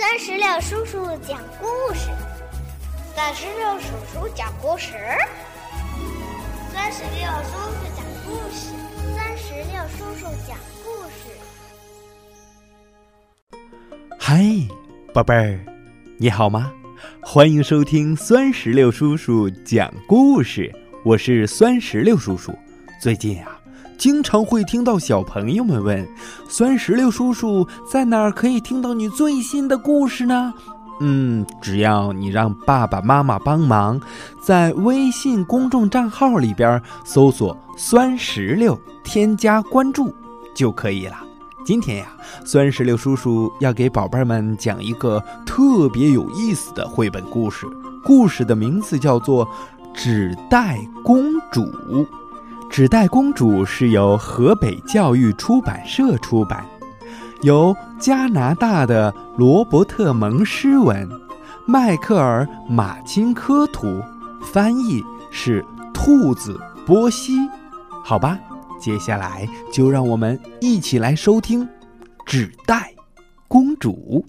三十六叔叔讲故事，三十六叔叔讲故事，三十六叔叔讲故事，三十六叔叔讲故事。嗨，宝贝儿，你好吗？欢迎收听酸石榴叔叔讲故事，我是酸石榴叔叔。最近呀。经常会听到小朋友们问：“酸石榴叔叔在哪儿可以听到你最新的故事呢？”嗯，只要你让爸爸妈妈帮忙，在微信公众账号里边搜索“酸石榴”，添加关注就可以了。今天呀，酸石榴叔叔要给宝贝们讲一个特别有意思的绘本故事，故事的名字叫做《纸袋公主》。《纸袋公主》是由河北教育出版社出版，由加拿大的罗伯特·蒙诗文，迈克尔·马金科图，翻译是兔子波西。好吧，接下来就让我们一起来收听《纸袋公主》。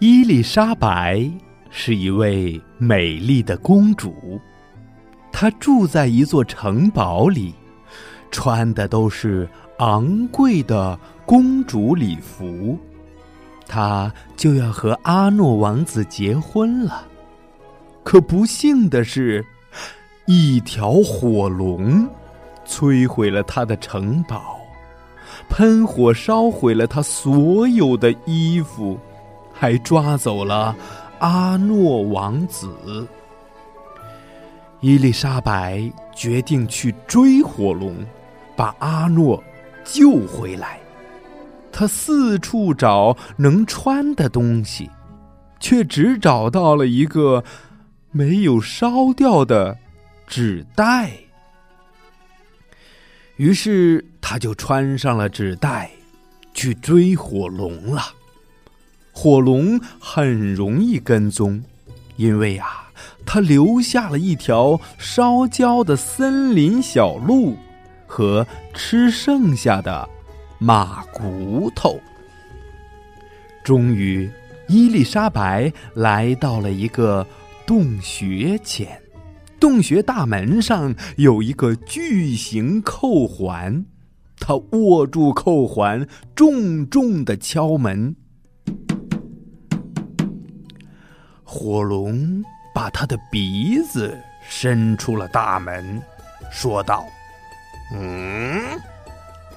伊丽莎白。是一位美丽的公主，她住在一座城堡里，穿的都是昂贵的公主礼服。她就要和阿诺王子结婚了，可不幸的是，一条火龙摧毁了她的城堡，喷火烧毁了她所有的衣服，还抓走了。阿诺王子，伊丽莎白决定去追火龙，把阿诺救回来。她四处找能穿的东西，却只找到了一个没有烧掉的纸袋。于是，她就穿上了纸袋，去追火龙了。火龙很容易跟踪，因为啊，它留下了一条烧焦的森林小路和吃剩下的马骨头。终于，伊丽莎白来到了一个洞穴前，洞穴大门上有一个巨型扣环，他握住扣环，重重的敲门。火龙把他的鼻子伸出了大门，说道：“嗯，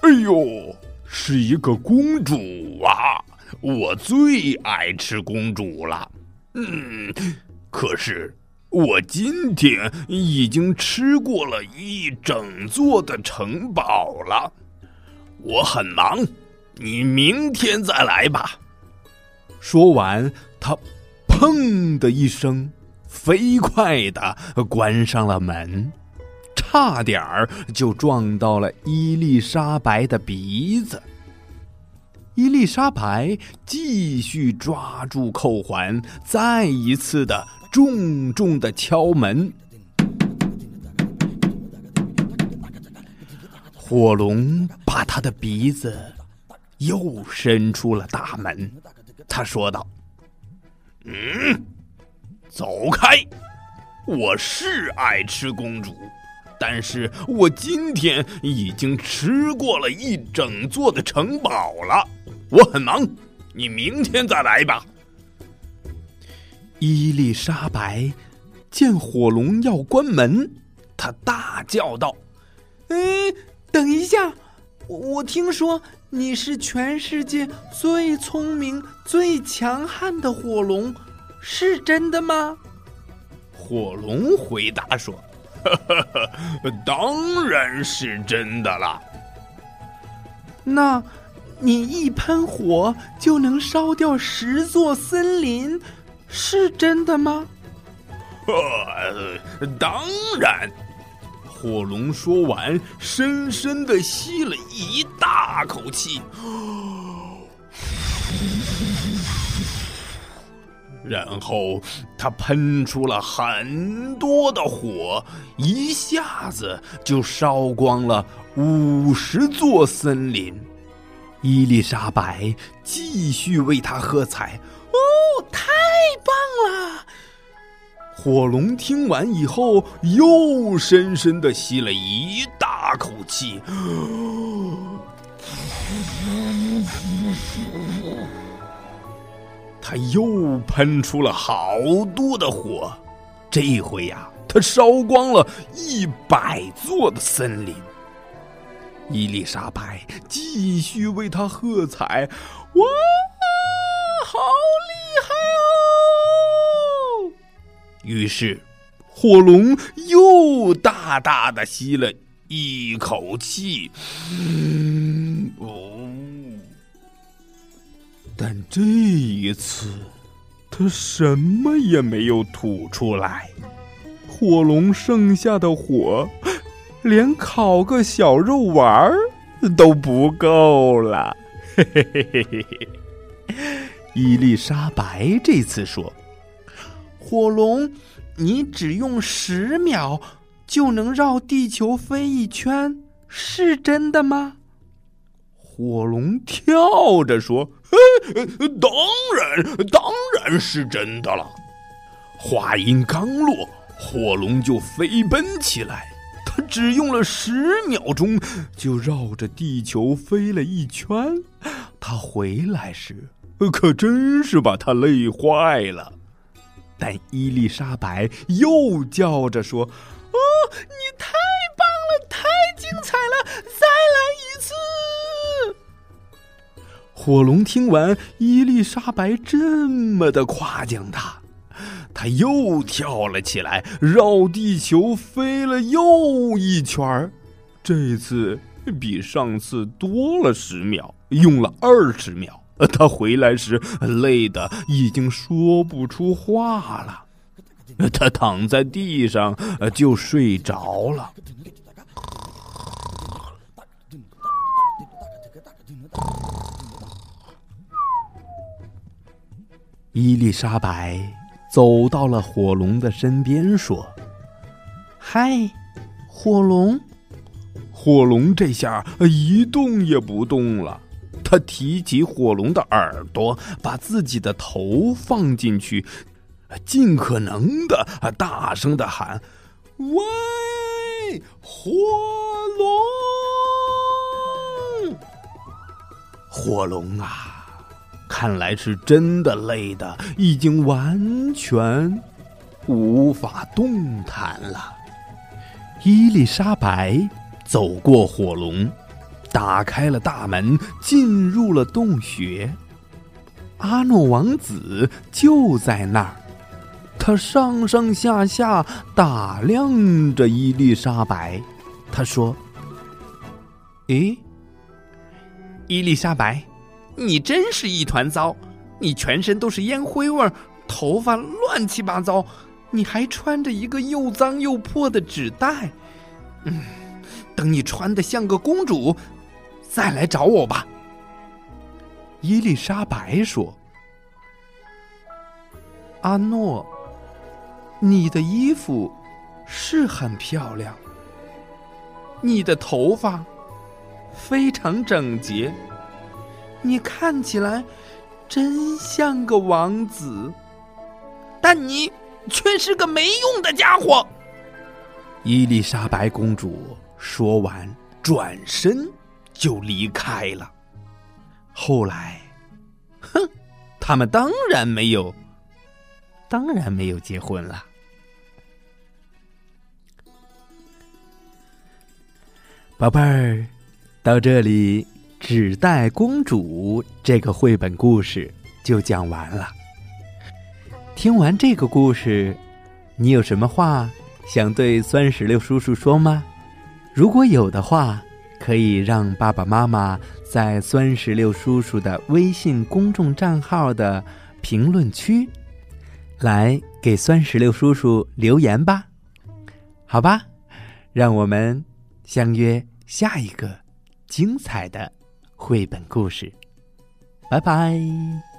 哎呦，是一个公主啊！我最爱吃公主了。嗯，可是我今天已经吃过了一整座的城堡了。我很忙，你明天再来吧。”说完，他。砰的一声，飞快的关上了门，差点儿就撞到了伊丽莎白的鼻子。伊丽莎白继续抓住扣环，再一次的重重的敲门。火龙把他的鼻子又伸出了大门，他说道。嗯，走开！我是爱吃公主，但是我今天已经吃过了一整座的城堡了。我很忙，你明天再来吧。伊丽莎白见火龙要关门，她大叫道：“嗯，等一下！我听说你是全世界最聪明、最强悍的火龙。”是真的吗？火龙回答说：“呵呵呵当然是真的啦。那，你一喷火就能烧掉十座森林，是真的吗？” 当然。火龙说完，深深的吸了一大口气。然后他喷出了很多的火，一下子就烧光了五十座森林。伊丽莎白继续为他喝彩：“哦，太棒了！”火龙听完以后，又深深的吸了一大口气。他又喷出了好多的火，这回呀，他烧光了一百座的森林。伊丽莎白继续为他喝彩：“哇，好厉于是，火龙又大大的吸了一口气。哦。但这一次，他什么也没有吐出来。火龙剩下的火，连烤个小肉丸儿都不够了。嘿嘿嘿嘿嘿嘿！伊丽莎白这次说：“火龙，你只用十秒就能绕地球飞一圈，是真的吗？”火龙跳着说。当然，当然是真的了。话音刚落，火龙就飞奔起来。他只用了十秒钟，就绕着地球飞了一圈。他回来时，可真是把他累坏了。但伊丽莎白又叫着说：“哦，你太棒了，太精彩了，再来一次！”火龙听完伊丽莎白这么的夸奖他，他又跳了起来，绕地球飞了又一圈儿。这次比上次多了十秒，用了二十秒。他回来时累得已经说不出话了，他躺在地上就睡着了。伊丽莎白走到了火龙的身边，说：“嗨，火龙！”火龙这下一动也不动了。他提起火龙的耳朵，把自己的头放进去，尽可能的啊大声的喊：“喂，火龙！火龙啊！”看来是真的累的，已经完全无法动弹了。伊丽莎白走过火龙，打开了大门，进入了洞穴。阿诺王子就在那儿，他上上下下打量着伊丽莎白。他说：“诶，伊丽莎白。”你真是一团糟！你全身都是烟灰味，头发乱七八糟，你还穿着一个又脏又破的纸袋。嗯，等你穿的像个公主，再来找我吧。伊丽莎白说：“阿诺，你的衣服是很漂亮，你的头发非常整洁。”你看起来真像个王子，但你却是个没用的家伙。伊丽莎白公主说完，转身就离开了。后来，哼，他们当然没有，当然没有结婚了。宝贝儿，到这里。《纸袋公主》这个绘本故事就讲完了。听完这个故事，你有什么话想对酸石榴叔叔说吗？如果有的话，可以让爸爸妈妈在酸石榴叔叔的微信公众账号的评论区来给酸石榴叔叔留言吧。好吧，让我们相约下一个精彩的。绘本故事，拜拜。